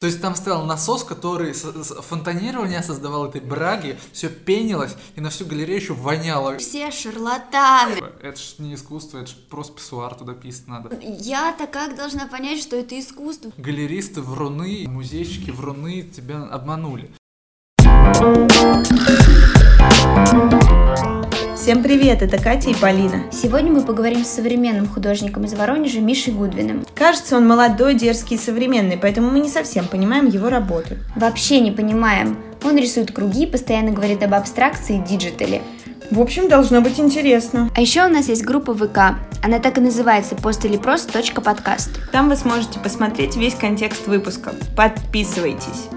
То есть там стоял насос, который фонтанирование создавал этой браги, все пенилось, и на всю галерею еще воняло. Все шарлатаны. Это ж не искусство, это ж просто писсуар туда писать надо. Я-то как должна понять, что это искусство? Галеристы вруны, музейщики вруны тебя обманули. Всем привет, это Катя и Полина. Сегодня мы поговорим с современным художником из Воронежа Мишей Гудвиным. Кажется, он молодой, дерзкий и современный, поэтому мы не совсем понимаем его работу. Вообще не понимаем. Он рисует круги, постоянно говорит об абстракции и digital е. В общем, должно быть интересно. А еще у нас есть группа ВК. Она так и называется «Пост или просто. Подкаст». Там вы сможете посмотреть весь контекст выпуска. Подписывайтесь.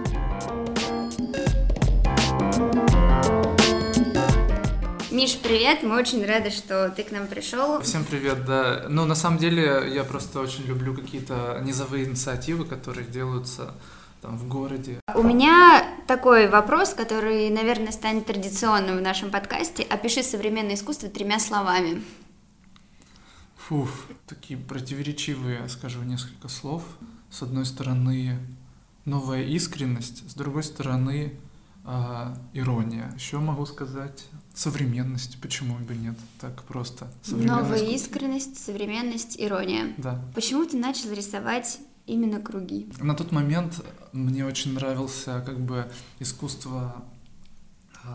Миш, привет! Мы очень рады, что ты к нам пришел. Всем привет, да. Ну, на самом деле, я просто очень люблю какие-то низовые инициативы, которые делаются там в городе. У меня такой вопрос, который, наверное, станет традиционным в нашем подкасте. Опиши современное искусство тремя словами. Фуф, такие противоречивые, скажу несколько слов. С одной стороны, новая искренность, с другой стороны, э, ирония. Еще могу сказать современность, почему бы нет, так просто. Новая искренность, современность, ирония. Да. Почему ты начал рисовать именно круги? На тот момент мне очень нравился как бы искусство а,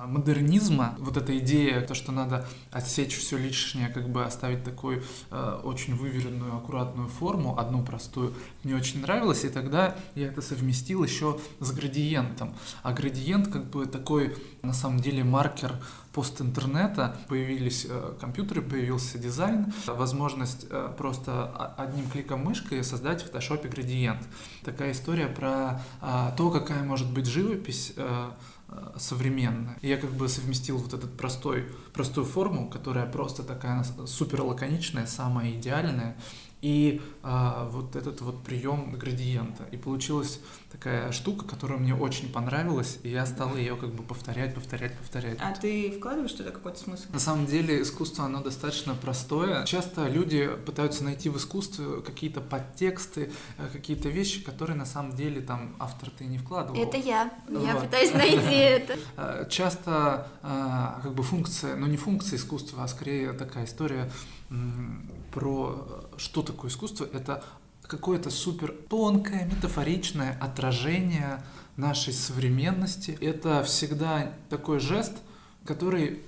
модернизма, вот эта идея, то, что надо отсечь все лишнее, как бы оставить такую э, очень выверенную, аккуратную форму, одну простую, мне очень нравилось, и тогда я это совместил еще с градиентом. А градиент как бы такой, на самом деле, маркер постинтернета, появились э, компьютеры, появился дизайн, возможность э, просто одним кликом мышкой создать в фотошопе градиент. Такая история про э, то, какая может быть живопись э, современная. И я как бы совместил вот этот простой, простую форму, которая просто такая супер лаконичная, самая идеальная, и а, вот этот вот прием градиента. И получилась такая штука, которая мне очень понравилась, и я стал ее как бы повторять, повторять, повторять. А ты вкладываешь туда какой-то смысл? На самом деле искусство, оно достаточно простое. Часто люди пытаются найти в искусстве какие-то подтексты, э, какие-то вещи, которые на самом деле там автор ты не вкладывал. Это я. Я пытаюсь найти это. Э, часто а, как бы функция, но ну, не функция искусства, а скорее такая история про что такое искусство. Это какое-то супер тонкое, метафоричное отражение нашей современности. Это всегда такой жест, который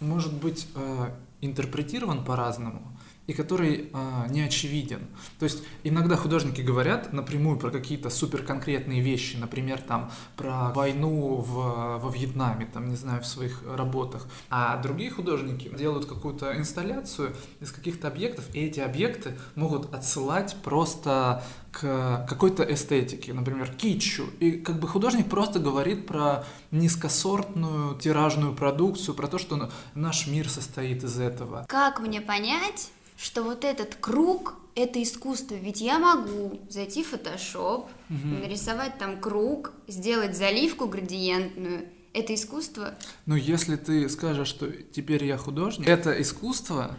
может быть э, интерпретирован по-разному и который а, не очевиден. То есть иногда художники говорят напрямую про какие-то суперконкретные вещи, например, там про войну в, во Вьетнаме, там, не знаю, в своих работах, а другие художники делают какую-то инсталляцию из каких-то объектов, и эти объекты могут отсылать просто к какой-то эстетике, например, китчу. И как бы художник просто говорит про низкосортную тиражную продукцию, про то, что наш мир состоит из этого. Как мне понять, что вот этот круг — это искусство. Ведь я могу зайти в Photoshop, угу. нарисовать там круг, сделать заливку градиентную. Это искусство? Ну, если ты скажешь, что теперь я художник, это искусство,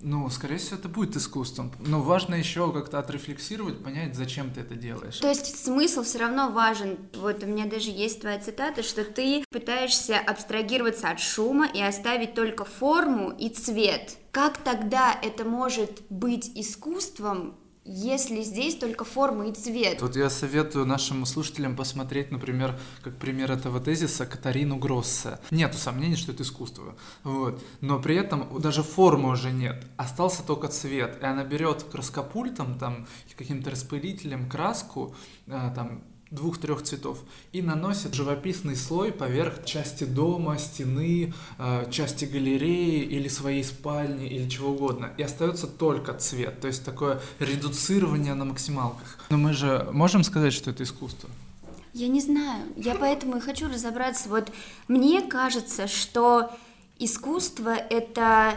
ну, скорее всего, это будет искусством. Но важно еще как-то отрефлексировать, понять, зачем ты это делаешь. То есть смысл все равно важен. Вот у меня даже есть твоя цитата, что ты пытаешься абстрагироваться от шума и оставить только форму и цвет. Как тогда это может быть искусством, если здесь только форма и цвет. Вот я советую нашим слушателям посмотреть, например, как пример этого тезиса, Катарину Гроссе. Нету сомнений, что это искусство. Вот. Но при этом даже формы уже нет. Остался только цвет. И она берет краскопультом, там, каким-то распылителем краску, э, там, двух-трех цветов и наносит живописный слой поверх части дома, стены, э, части галереи или своей спальни или чего угодно. И остается только цвет, то есть такое редуцирование на максималках. Но мы же можем сказать, что это искусство? Я не знаю. Я поэтому и хочу разобраться. Вот мне кажется, что искусство это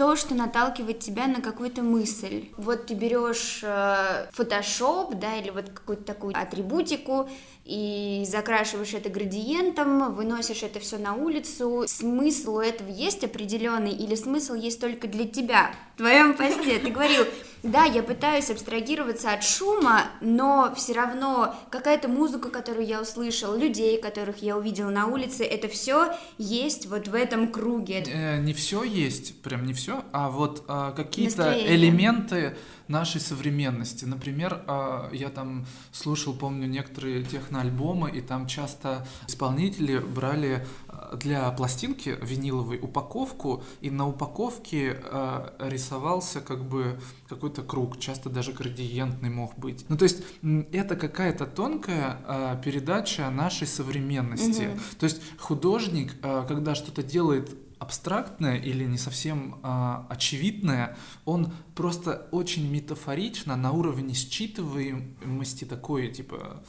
то, что наталкивает тебя на какую-то мысль. Вот ты берешь э, Photoshop, да, или вот какую-то такую атрибутику, и закрашиваешь это градиентом, выносишь это все на улицу. Смысл у этого есть определенный, или смысл есть только для тебя? В твоем посте ты говорил, да, я пытаюсь абстрагироваться от шума, но все равно какая-то музыка, которую я услышал, людей, которых я увидел на улице, это все есть вот в этом круге. Э, не все есть, прям не все, а вот а, какие-то элементы нашей современности. Например, а, я там слушал, помню, некоторые техноальбомы, и там часто исполнители брали а, для пластинки виниловой упаковку, и на упаковке а, рисовался как бы какой-то круг, часто даже градиентный мог быть. Ну, то есть это какая-то тонкая передача нашей современности. Угу. То есть художник, когда что-то делает абстрактное или не совсем а, очевидное, он просто очень метафорично на уровне считываемости такой, типа,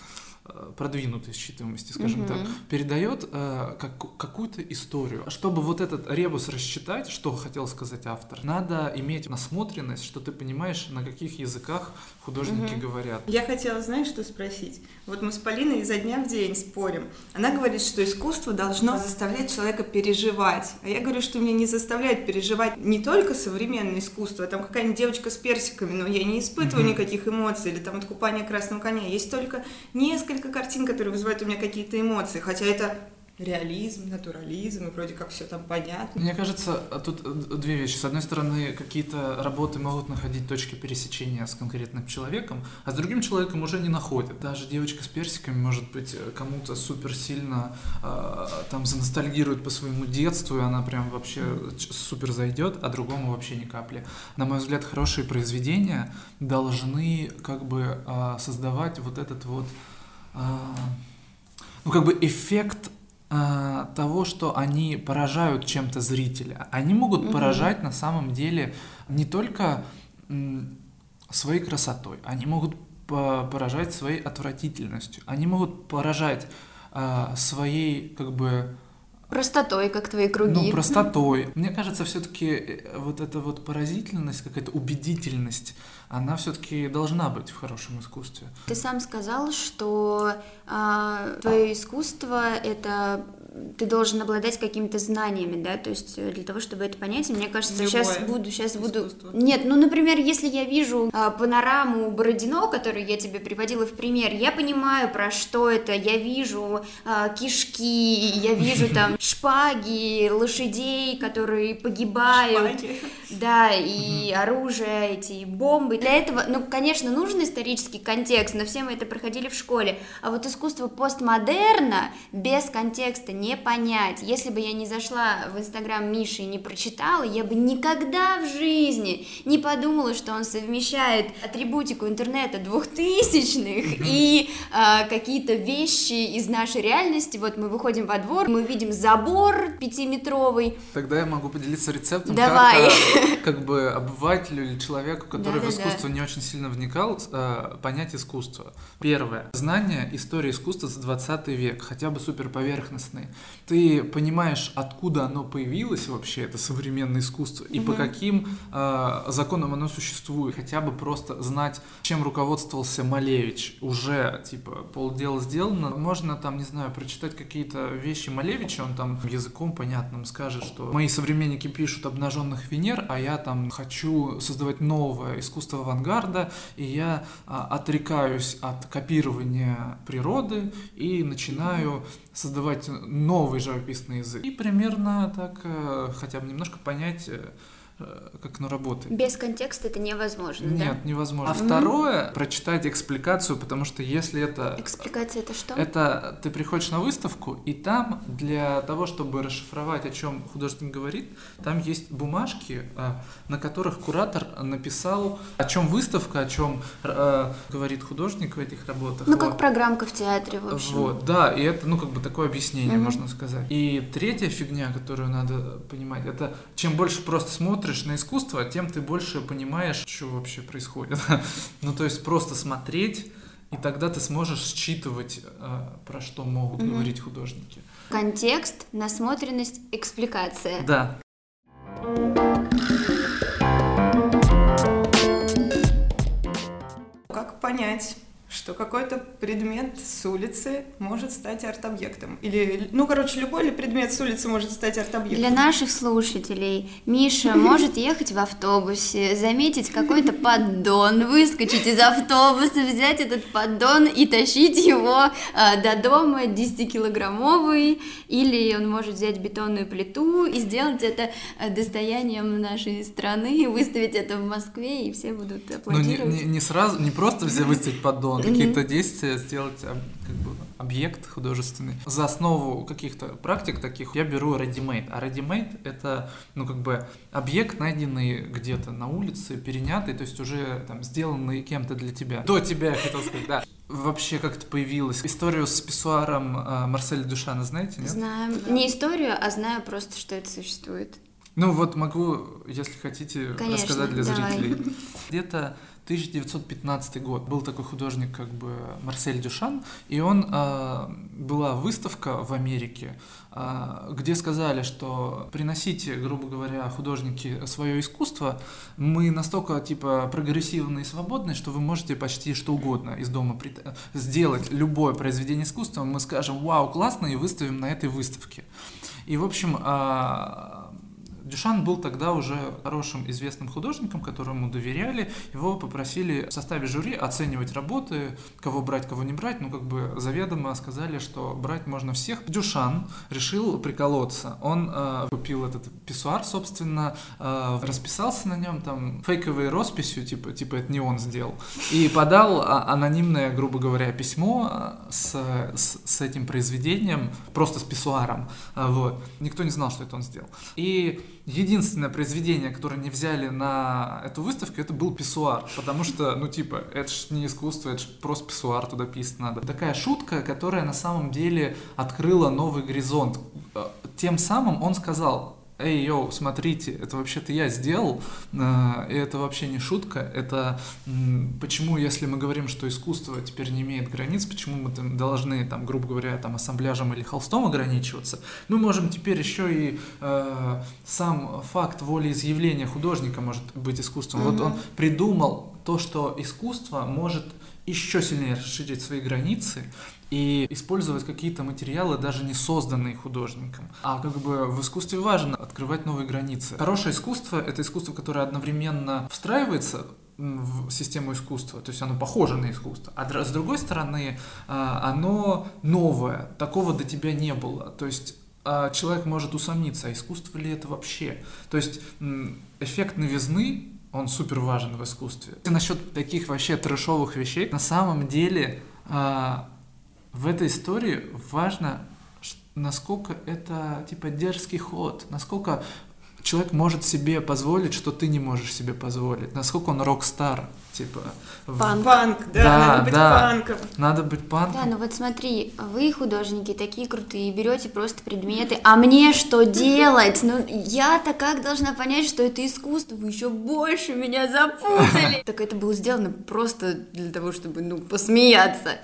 продвинутой считываемости, скажем mm-hmm. так, передает э, как, какую-то историю. Чтобы вот этот ребус рассчитать, что хотел сказать автор, надо иметь насмотренность, что ты понимаешь, на каких языках художники mm-hmm. говорят. Я хотела, знаешь, что спросить? Вот мы с Полиной изо дня в день спорим. Она говорит, что искусство должно заставлять человека переживать. А я говорю, что меня не заставляет переживать не только современное искусство, там какая-нибудь девочка с персиками, но я не испытываю mm-hmm. никаких эмоций, или там от купания красного коня. Есть только несколько несколько картин, которые вызывают у меня какие-то эмоции, хотя это реализм, натурализм, и вроде как все там понятно. Мне кажется, тут две вещи. С одной стороны, какие-то работы могут находить точки пересечения с конкретным человеком, а с другим человеком уже не находят. Даже девочка с персиками, может быть, кому-то супер сильно э, там заностальгирует по своему детству, и она прям вообще супер зайдет, а другому вообще ни капли. На мой взгляд, хорошие произведения должны как бы э, создавать вот этот вот ну, как бы эффект а, того, что они поражают чем-то зрителя. Они могут угу. поражать на самом деле не только своей красотой, они могут поражать своей отвратительностью, они могут поражать а, своей как бы Простотой, как твои круги. Ну, простотой. Мне кажется, все-таки э, вот эта вот поразительность, какая-то убедительность, она все-таки должна быть в хорошем искусстве. Ты сам сказал, что э, твое искусство это ты должен обладать какими-то знаниями, да, то есть э, для того, чтобы это понять, мне кажется, Любое сейчас буду, сейчас буду... Нет, ну, например, если я вижу а, панораму Бородино, которую я тебе приводила в пример, я понимаю, про что это, я вижу а, кишки, я вижу там шпаги, лошадей, которые погибают, шпаги. да, и оружие, эти бомбы. Для этого, ну, конечно, нужен исторический контекст, но все мы это проходили в школе, а вот искусство постмодерна без контекста не понять. Если бы я не зашла в инстаграм Миши и не прочитала, я бы никогда в жизни не подумала, что он совмещает атрибутику интернета двухтысячных и э, какие-то вещи из нашей реальности. Вот мы выходим во двор, мы видим забор пятиметровый. Тогда я могу поделиться рецептом, Давай. как, как бы обывателю или человеку, который да, в искусство да. не очень сильно вникал, э, понять искусство. Первое. Знание истории искусства за 20 век, хотя бы супер поверхностные ты понимаешь, откуда оно появилось вообще, это современное искусство, и угу. по каким э, законам оно существует. Хотя бы просто знать, чем руководствовался Малевич. Уже, типа, полдела сделано. Можно там, не знаю, прочитать какие-то вещи Малевича, он там языком понятным скажет, что мои современники пишут обнаженных Венер, а я там хочу создавать новое искусство авангарда, и я а, отрекаюсь от копирования природы и начинаю создавать новый живописный язык. И примерно так э, хотя бы немножко понять э, как оно работает. Без контекста это невозможно, Нет, да? невозможно. А mm-hmm. второе, прочитать экспликацию, потому что если это... Экспликация это что? Это ты приходишь на выставку, и там для того, чтобы расшифровать, о чем художник говорит, там есть бумажки, э, на которых куратор написал, о чем выставка, о чем э, говорит художник в этих работах. Ну, вот. как программка в театре, в общем. Вот, да, и это, ну, как бы такое объяснение, mm-hmm. можно сказать. И третья фигня, которую надо понимать, это чем больше просто смотришь, смотришь на искусство, тем ты больше понимаешь, что вообще происходит. ну, то есть просто смотреть, и тогда ты сможешь считывать, э, про что могут угу. говорить художники. Контекст, насмотренность, экспликация. Да. Как понять, что какой-то предмет с улицы может стать арт-объектом. Или, ну, короче, любой предмет с улицы может стать арт-объектом. Для наших слушателей Миша может ехать в автобусе, заметить какой-то поддон, выскочить из автобуса, взять этот поддон и тащить его э, до дома 10-килограммовый, или он может взять бетонную плиту и сделать это э, достоянием нашей страны, выставить это в Москве, и все будут аплодировать. Ну, не, не, не сразу, не просто взять выставить поддон, какие-то действия сделать как бы объект художественный. За основу каких-то практик таких я беру ready-made. А ready-made — это, ну, как бы объект, найденный где-то на улице, перенятый, то есть уже там сделанный кем-то для тебя. До тебя, я хотел сказать, да. Вообще как-то появилась историю с писсуаром э, Марселя Дюшана, знаете, нет? Знаю. Не историю, а знаю просто, что это существует. Ну вот могу, если хотите, Конечно, рассказать для давай. зрителей. Где-то 1915 год. Был такой художник, как бы Марсель Дюшан, и он э, была выставка в Америке, э, где сказали, что приносите, грубо говоря, художники свое искусство, мы настолько типа прогрессивны и свободны, что вы можете почти что угодно из дома при... сделать любое произведение искусства, мы скажем, вау, классно, и выставим на этой выставке. И, в общем, э, Дюшан был тогда уже хорошим известным художником, которому доверяли. Его попросили в составе жюри оценивать работы, кого брать, кого не брать. Ну, как бы заведомо сказали, что брать можно всех. Дюшан решил приколоться. Он э, купил этот писсуар, собственно, э, расписался на нем там фейковой росписью, типа, типа это не он сделал, и подал а, анонимное, грубо говоря, письмо э, с, с, с этим произведением, просто с писсуаром. Э, вот. Никто не знал, что это он сделал. И единственное произведение, которое не взяли на эту выставку, это был писсуар, потому что, ну, типа, это ж не искусство, это ж просто писсуар туда писать надо. Такая шутка, которая на самом деле открыла новый горизонт. Э, Тем самым он сказал, эй, йоу, смотрите, это вообще-то я сделал, э, и это вообще не шутка, это почему, если мы говорим, что искусство теперь не имеет границ, почему мы там должны, там, грубо говоря, там, ассамбляжем или холстом ограничиваться, мы можем теперь еще и э, сам факт волеизъявления художника может быть искусством. Вот он придумал то, что искусство может еще сильнее расширить свои границы и использовать какие-то материалы, даже не созданные художником. А как бы в искусстве важно открывать новые границы. Хорошее искусство — это искусство, которое одновременно встраивается в систему искусства, то есть оно похоже на искусство, а с другой стороны а, оно новое, такого до тебя не было, то есть а, человек может усомниться, а искусство ли это вообще? То есть эффект новизны он супер важен в искусстве. И насчет таких вообще трэшовых вещей, на самом деле а, в этой истории важно, насколько это типа дерзкий ход, насколько человек может себе позволить, что ты не можешь себе позволить, насколько он рок-стар, типа. в- Панк. Панк, да, Да, надо быть да. панком. Надо быть панком. Да, ну вот смотри, вы, художники, такие крутые, берете просто предметы, а мне что делать? Ну, я-то как должна понять, что это искусство? Вы еще больше меня запутали. Так это было сделано просто для того, чтобы, ну, посмеяться.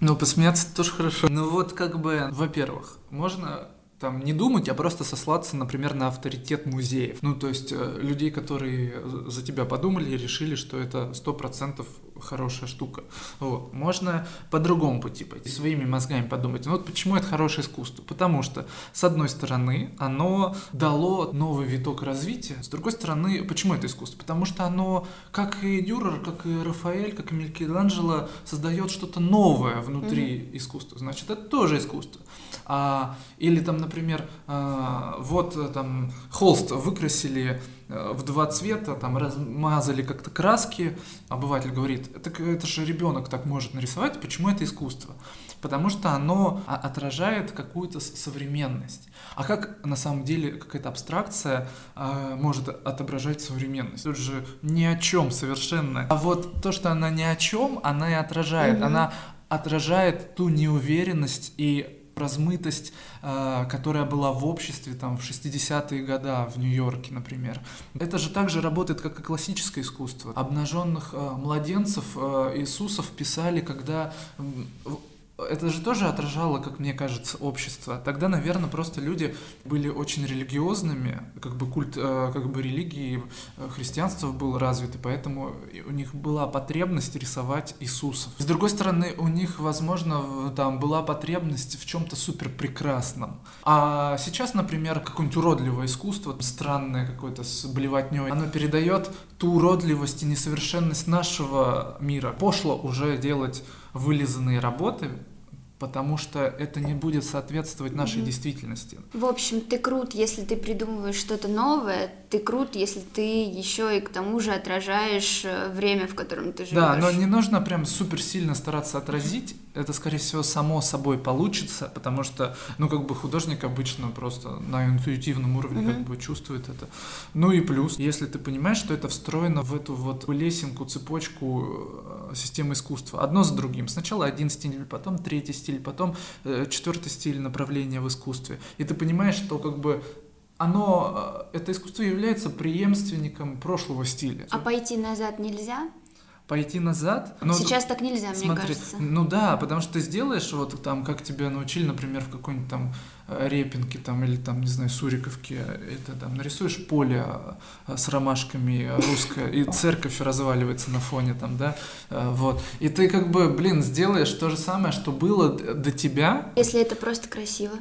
Ну, посмеяться тоже хорошо. Ну вот, как бы, во-первых, можно там не думать, а просто сослаться, например, на авторитет музеев. Ну, то есть э, людей, которые за тебя подумали и решили, что это сто процентов хорошая штука. Вот. Можно по другому пути пойти, своими мозгами подумать. Ну вот почему это хорошее искусство? Потому что, с одной стороны, оно дало новый виток развития, с другой стороны, почему это искусство? Потому что оно, как и Дюрер, как и Рафаэль, как и Микеланджело, создает что-то новое внутри искусства. Значит, это тоже искусство. А, или там, например, а, вот э, там холст выкрасили э, в два цвета, там размазали как-то краски. Обыватель говорит, так это же ребенок так может нарисовать, почему это искусство? Потому что оно а, отражает какую-то современность. А как на самом деле какая-то абстракция а, может отображать современность? Тут же ни о чем совершенно. А вот то, что она ни о чем, она и отражает. Она отражает ту неуверенность и размытость, э, которая была в обществе там в 60-е годы в Нью-Йорке, например. Это же также работает, как и классическое искусство. Обнаженных э, младенцев э, Иисусов писали, когда это же тоже отражало, как мне кажется, общество. Тогда, наверное, просто люди были очень религиозными, как бы культ, э, как бы религии, э, христианство было развито, поэтому у них была потребность рисовать Иисуса. С другой стороны, у них, возможно, там была потребность в чем-то супер прекрасном. А сейчас, например, какое-нибудь уродливое искусство, странное какое-то с блевотней, оно передает ту уродливость и несовершенность нашего мира. Пошло уже делать вылизанные работы, потому что это не будет соответствовать нашей mm-hmm. действительности. В общем, ты крут, если ты придумываешь что-то новое, ты крут, если ты еще и к тому же отражаешь э, время, в котором ты живешь. Да, но не нужно прям супер сильно стараться отразить, это, скорее всего, само собой получится, потому что, ну, как бы художник обычно просто на интуитивном уровне mm-hmm. как бы чувствует это. Ну и плюс, если ты понимаешь, что это встроено в эту вот лесенку, цепочку э, системы искусства, одно за другим. Сначала один стиль, потом третий стиль, потом э, четвертый стиль направления в искусстве. И ты понимаешь, что как бы оно, э, это искусство является преемственником прошлого стиля. А пойти назад нельзя? Пойти назад. Но Сейчас так нельзя, смотри, мне кажется. Ну да, потому что ты сделаешь вот там, как тебя научили, например, в какой-нибудь там э, репинке там или там, не знаю, Суриковке, это там нарисуешь поле э, с ромашками русское, и церковь разваливается на фоне там, да, э, вот. И ты как бы, блин, сделаешь то же самое, что было до тебя. Если это просто красиво.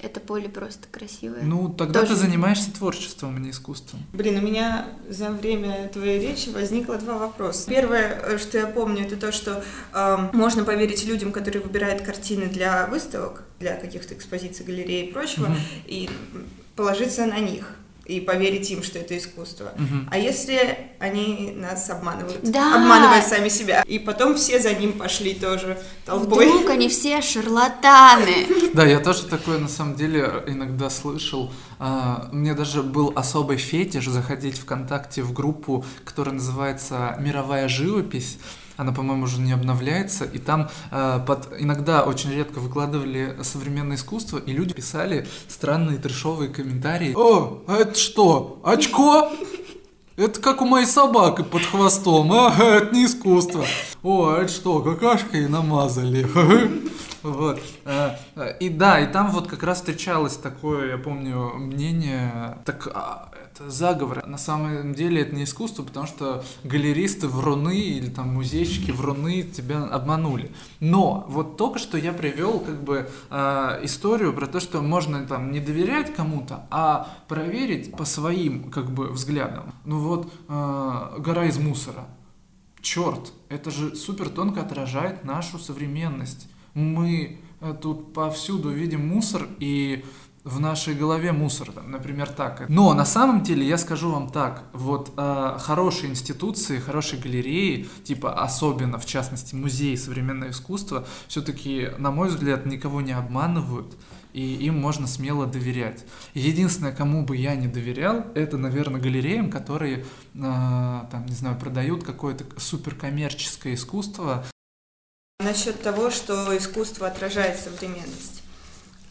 Это поле просто красивое. Ну, тогда Тоже... ты занимаешься творчеством, а не искусством. Блин, у меня за время твоей речи возникло два вопроса. Первое, э, что я помню, это то, что э, можно поверить людям, которые выбирают картины для выставок, для каких-то экспозиций, галерей и прочего, mm-hmm. и положиться на них и поверить им, что это искусство. Угу. А если они нас обманывают, да. обманывая сами себя, и потом все за ним пошли тоже толпой. Вдруг они все шарлатаны. Да, я тоже такое на самом деле иногда слышал. А, мне даже был особый фетиш заходить ВКонтакте в группу, которая называется «Мировая живопись», она, по-моему, уже не обновляется, и там э, под иногда очень редко выкладывали современное искусство, и люди писали странные трешовые комментарии. О, а это что, очко? Это как у моей собаки под хвостом. А, это не искусство. О, а это что, какашкой намазали? Вот. Э, и да, и там вот как раз встречалось такое, я помню, мнение, так а, это заговор. На самом деле это не искусство, потому что галеристы вруны или там музейщики вруны тебя обманули. Но вот только что я привел как бы э, историю про то, что можно там не доверять кому-то, а проверить по своим как бы взглядам. Ну вот э, гора из мусора. Черт, это же супер тонко отражает нашу современность. Мы э, тут повсюду видим мусор и в нашей голове мусор, например, так. Но на самом деле я скажу вам так, вот э, хорошие институции, хорошие галереи, типа особенно в частности музеи современного искусства, все-таки, на мой взгляд, никого не обманывают, и им можно смело доверять. Единственное, кому бы я не доверял, это, наверное, галереям, которые, э, там, не знаю, продают какое-то суперкоммерческое искусство. Насчет того, что искусство отражает современность.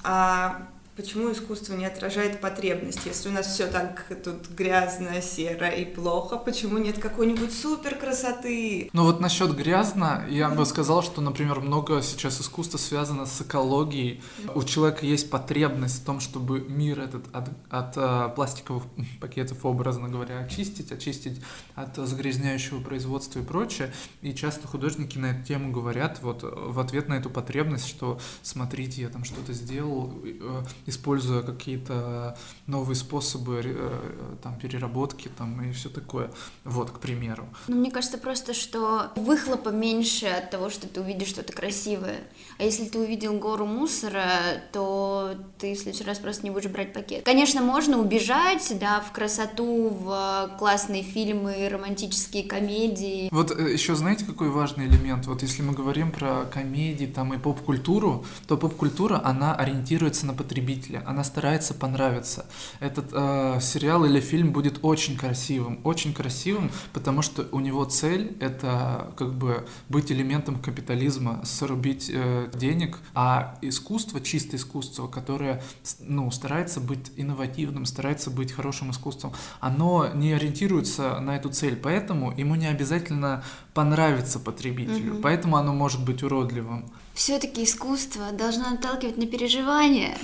А почему искусство не отражает потребность? Если у нас все так тут грязно, серо и плохо, почему нет какой-нибудь супер красоты? Ну вот насчет грязно, я бы сказал, что, например, много сейчас искусства связано с экологией. У человека есть потребность в том, чтобы мир этот от, от uh, пластиковых пакетов, образно говоря, очистить, очистить от загрязняющего производства и прочее. И часто художники на эту тему говорят вот в ответ на эту потребность, что смотрите, я там что-то сделал, э, используя какие-то новые способы э, там, переработки там, и все такое. Вот, к примеру. Ну, мне кажется просто, что выхлопа меньше от того, что ты увидишь что-то красивое. А если ты увидел гору мусора, то ты в следующий раз просто не будешь брать пакет. Конечно, можно убежать, да, в красоту, в классные фильмы, романтические комедии. Вот э, еще знаете, какой важный элемент? Вот если мы говорим про комедии там и поп-культуру, то поп-культура, она ориентируется на потребителя зрителя, она старается понравиться. Этот э, сериал или фильм будет очень красивым, очень красивым, потому что у него цель это как бы быть элементом капитализма, срубить э, денег, а искусство, чистое искусство, которое ну, старается быть инновативным, старается быть хорошим искусством, оно не ориентируется на эту цель, поэтому ему не обязательно понравиться потребителю, mm-hmm. поэтому оно может быть уродливым. Все-таки искусство должно наталкивать на переживания.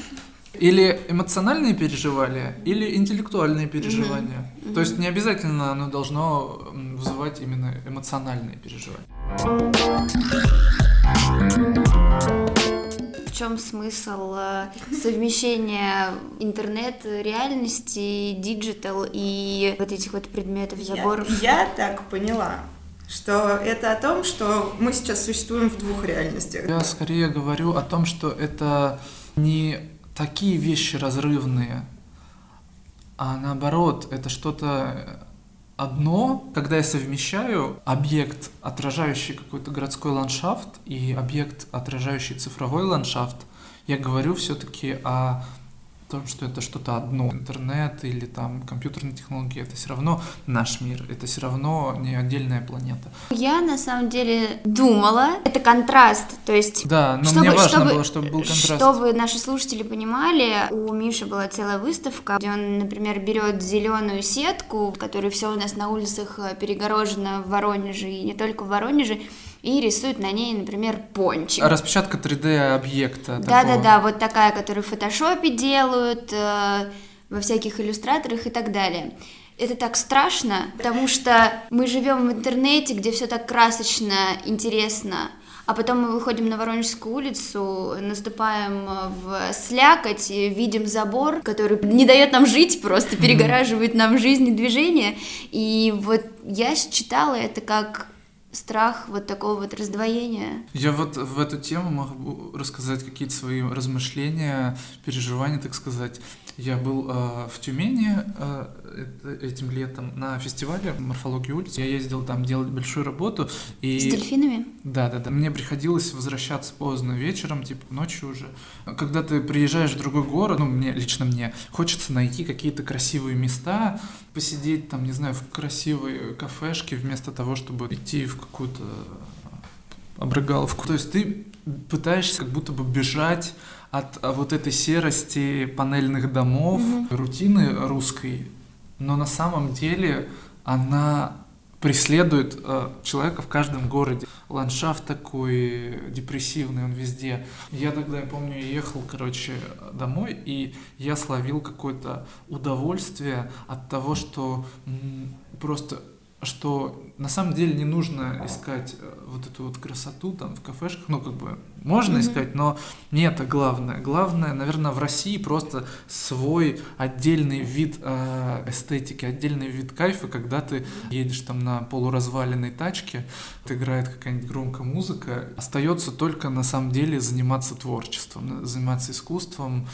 Или эмоциональные переживания, или интеллектуальные переживания. Мгм. То есть не обязательно оно должно вызывать именно эмоциональные переживания. В чем смысл э, совмещения интернет-реальности, digital и вот этих вот предметов, заборов? Я, я так поняла, что это о том, что мы сейчас существуем в двух реальностях. Я скорее говорю о том, что это не такие вещи разрывные, а наоборот, это что-то одно, когда я совмещаю объект, отражающий какой-то городской ландшафт, и объект, отражающий цифровой ландшафт, я говорю все-таки о том, что это что-то одно. Интернет или там компьютерные технологии, это все равно наш мир, это все равно не отдельная планета. Я на самом деле думала, это контраст, то есть Да, но Чтобы- мне важно чтобы- было, чтобы был контраст. Чтобы наши слушатели понимали, у Миши была целая выставка, где он, например, берет зеленую сетку, в которой все у нас на улицах э, перегорожено в Воронеже и не только в Воронеже, и рисует на ней, например, пончик. Распечатка 3D объекта. Да, да, такого. да, вот такая, которую в фотошопе делают, э, во всяких иллюстраторах и так далее. Это так страшно, потому что мы живем в интернете, где все так красочно, интересно, а потом мы выходим на Воронежскую улицу, наступаем э, в слякоть, видим забор, который не дает нам жить, просто перегораживает нам жизнь и движение. И вот я считала это как страх вот такого вот раздвоения. Я вот в эту тему могу рассказать какие-то свои размышления, переживания, так сказать. Я был э, в Тюмени э, этим летом на фестивале морфологии улиц. Я ездил там делать большую работу. И... С дельфинами? Да, да, да. Мне приходилось возвращаться поздно вечером, типа ночью уже. Когда ты приезжаешь в другой город, ну, мне, лично мне, хочется найти какие-то красивые места, посидеть там, не знаю, в красивой кафешке, вместо того, чтобы идти в какую-то обрыгаловку. То есть ты пытаешься как будто бы бежать от а, вот этой серости панельных домов, Мгм. рутины русской, но на самом деле она преследует э, человека в каждом городе. Ландшафт такой депрессивный, он везде. Я тогда, я помню, ехал, короче, домой, и я словил какое-то удовольствие от того, что м, просто что на самом деле не нужно искать э, вот эту вот красоту там в кафешках, ну как бы можно Мгм. искать, но не это главное. Главное, наверное, в России просто свой отдельный вид э, эстетики, отдельный вид кайфа, когда ты едешь там на полуразваленной тачке, играет какая-нибудь громкая музыка, остается только на самом деле заниматься творчеством, заниматься искусством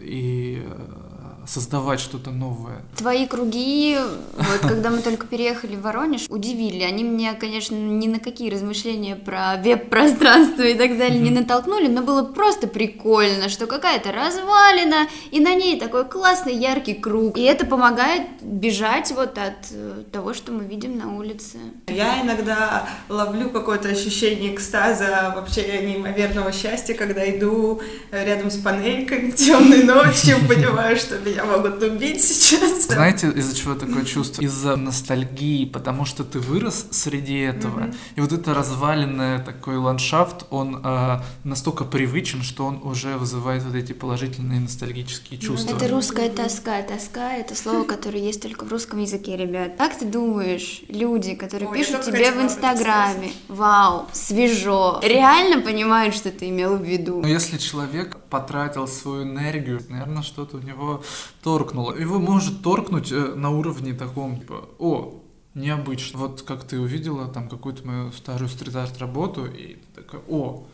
и э, создавать что-то новое. Твои круги, вот когда мы только переехали в Воронеж, удивили. Они меня, конечно, ни на какие размышления про веб-пространство и так далее не натолкнули, но было просто прикольно, что какая-то развалина, и на ней такой классный яркий круг. И это помогает бежать вот от э, того, что мы видим на улице. Я иногда ловлю какое-то ощущение экстаза, вообще неимоверного счастья, когда иду э, рядом с панельками темной ночью, понимаю, что меня могут убить сейчас. Знаете, из-за чего такое чувство? Из-за ностальгии, потому что ты вырос среди этого. И вот это разваленный такой ландшафт, он э, настолько привычен, что он уже вызывает вот эти положительные ностальгические чувства. Это русская тоска. Тоска — это слово, которое есть только в русском языке, ребят. Как ты думаешь, люди, которые пишут тебе в Инстаграме, вау, свежо, реально понимают, что ты имел в виду? Но если человек потратил свою энергию, наверное, что-то у него торкнуло. Его может торкнуть э, на уровне таком, типа, о, необычно. Вот как ты увидела там какую-то мою старую стрит-арт работу, и такая, о,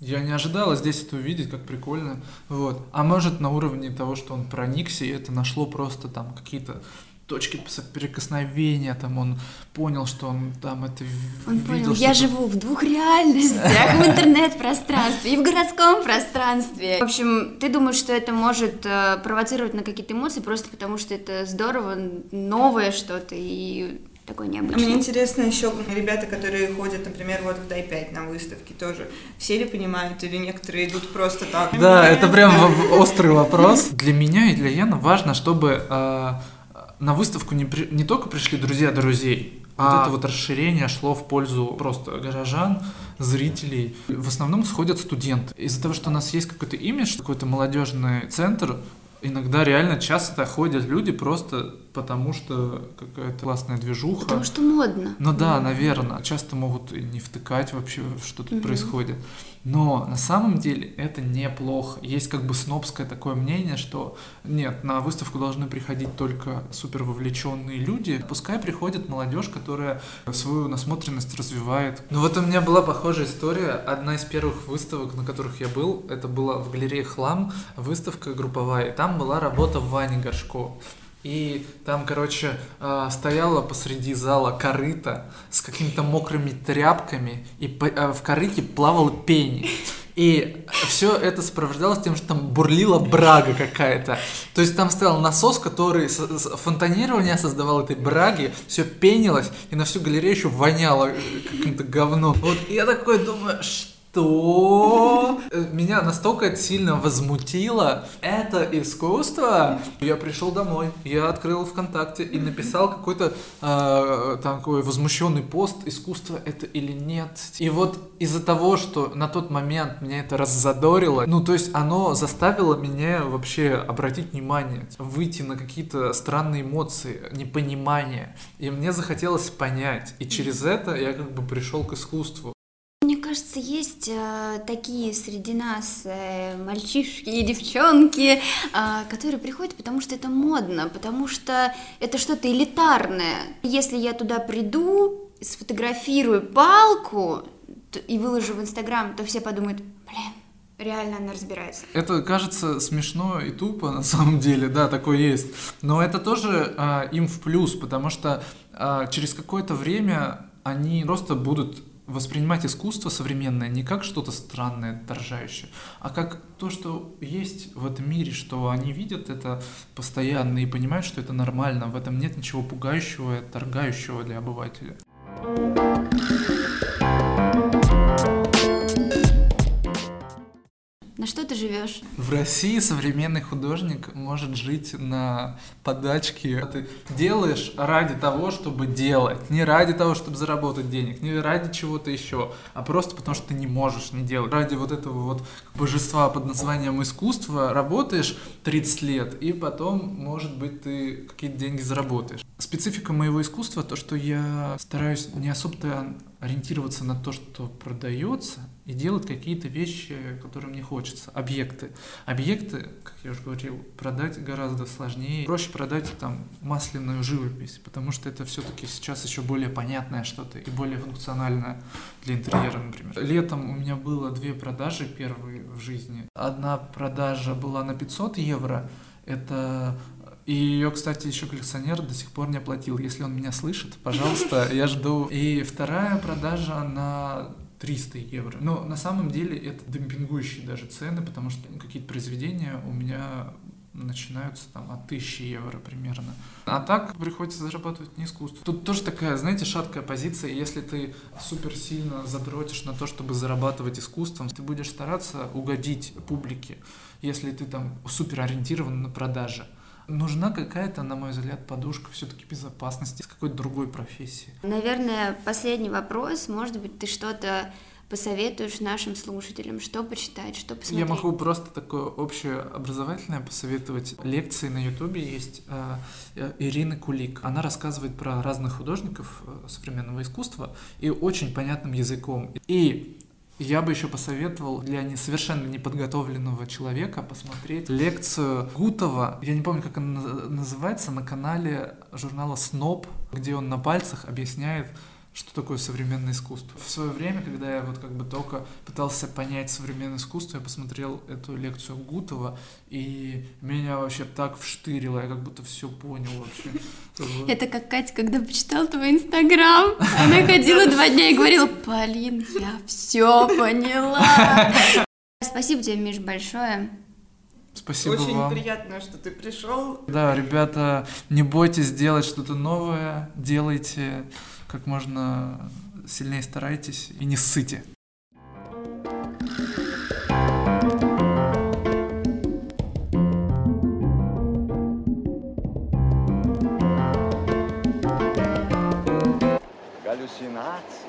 я не ожидала здесь это увидеть, как прикольно. Вот. А может на уровне того, что он проникся, и это нашло просто там какие-то точки соприкосновения, там он понял, что он там это Он видел. понял, я живу в двух реальностях, в интернет-пространстве и в городском пространстве. В общем, ты думаешь, что это может э, провоцировать на какие-то эмоции просто потому, что это здорово, новое что-то и такое А Мне необычное. интересно еще ребята, которые ходят, например, вот в Дай 5 на выставке тоже. Все ли понимают, или некоторые идут просто так? Да, это прям острый вопрос. Для меня и для Яны важно, чтобы э, на выставку не, при- не только пришли друзья друзей, Вот А. это вот расширение шло в пользу просто горожан, зрителей. В основном сходят студенты. Из-за того, что у нас есть какой-то имидж, какой-то молодежный центр, иногда реально часто ходят люди просто потому, что какая-то классная движуха. Потому что модно. Ну да, наверное. Часто могут не втыкать вообще, что тут Мгм. происходит. Но на самом деле это неплохо. Есть как бы снобское такое мнение, что нет, на выставку должны приходить только супер вовлеченные люди. Пускай приходит молодежь, которая свою насмотренность развивает. Ну вот у меня была похожая история. Одна из первых выставок, на которых я был, это была в галерее Хлам, выставка групповая. И там была работа Вани Горшко. И там, короче, э, стояла посреди зала корыта с какими-то мокрыми тряпками, и э, в корыте плавала пень. И все это сопровождалось тем, что там бурлила брага какая-то. То есть там стоял насос, который фонтанирование создавал этой браги, все пенилось, и на всю галерею еще воняло э, каким-то говном. Вот я такой думаю, что Э, меня настолько сильно возмутило это искусство. Я пришел домой, я открыл ВКонтакте и написал какой-то э, такой возмущенный пост, искусство это или нет. И вот из-за того, что на тот момент меня это раззадорило, ну то есть оно заставило меня вообще обратить внимание, выйти на какие-то странные эмоции, непонимание. И мне захотелось понять. И через это я как бы пришел к искусству. Кажется, есть э, такие среди нас э, мальчишки и девчонки, э, которые приходят, потому что это модно, потому что это что-то элитарное. Если я туда приду, сфотографирую палку и выложу в Инстаграм, то все подумают, блин, реально она разбирается. Это кажется смешно и тупо, на самом деле, да, такое есть. Но это тоже а, им в плюс, потому что а, через какое-то время они просто будут воспринимать искусство современное не как что-то странное, отторжающее, а как то, что есть в этом мире, что они видят это постоянно и понимают, что это нормально, в этом нет ничего пугающего и отторгающего для обывателя. На что ты живешь? В России современный художник может жить на подачке. Ты делаешь ради того, чтобы делать, не ради того, чтобы заработать денег, не ради чего-то еще, а просто потому, что ты не можешь не делать. Ради вот этого вот божества под названием искусство работаешь 30 лет, и потом, может быть, ты какие-то деньги заработаешь. Специфика моего искусства то, что я стараюсь не особо ориентироваться на то, что продается, и делать какие-то вещи, которые мне хочется. Объекты. Объекты, как я уже говорил, продать гораздо сложнее. Проще продать там масляную живопись, потому что это все-таки сейчас еще более понятное что-то и более функциональное для интерьера, например. Летом у меня было две продажи первые в жизни. Одна продажа была на 500 евро. Это и ее, кстати, еще коллекционер до сих пор не оплатил. Если он меня слышит, пожалуйста, я жду. И вторая продажа на 300 евро. Но на самом деле это демпингующие даже цены, потому что какие-то произведения у меня начинаются там от 1000 евро примерно. А так приходится зарабатывать не искусство. Тут тоже такая, знаете, шаткая позиция. Если ты супер сильно задротишь на то, чтобы зарабатывать искусством, ты будешь стараться угодить публике, если ты там супер ориентирован на продажи. Нужна какая-то, на мой взгляд, подушка все-таки безопасности с какой-то другой профессии. Наверное, последний вопрос. Может быть, ты что-то посоветуешь нашим слушателям, что почитать, что посмотреть? Я могу просто такое общее образовательное посоветовать. Лекции на Ютубе есть э, э, Ирины Кулик. Она рассказывает про разных художников э, современного искусства и очень понятным языком. И я бы еще посоветовал для не, совершенно неподготовленного человека посмотреть лекцию Гутова. Я не помню, как она наз- называется, на канале журнала Сноб, где он на пальцах объясняет, что такое современное искусство. В свое время, когда я вот как бы только пытался понять современное искусство, я посмотрел эту лекцию Гутова, и меня вообще так вштырило, я как будто все понял вообще. Это как Катя, когда почитала твой инстаграм. Она ходила два дня и говорила, Полин, я все поняла. Спасибо тебе, Миш, большое. Спасибо Очень вам. приятно, что ты пришел. Да, ребята, не бойтесь делать что-то новое, делайте как можно сильнее старайтесь и не ссыте. галлюцинаций.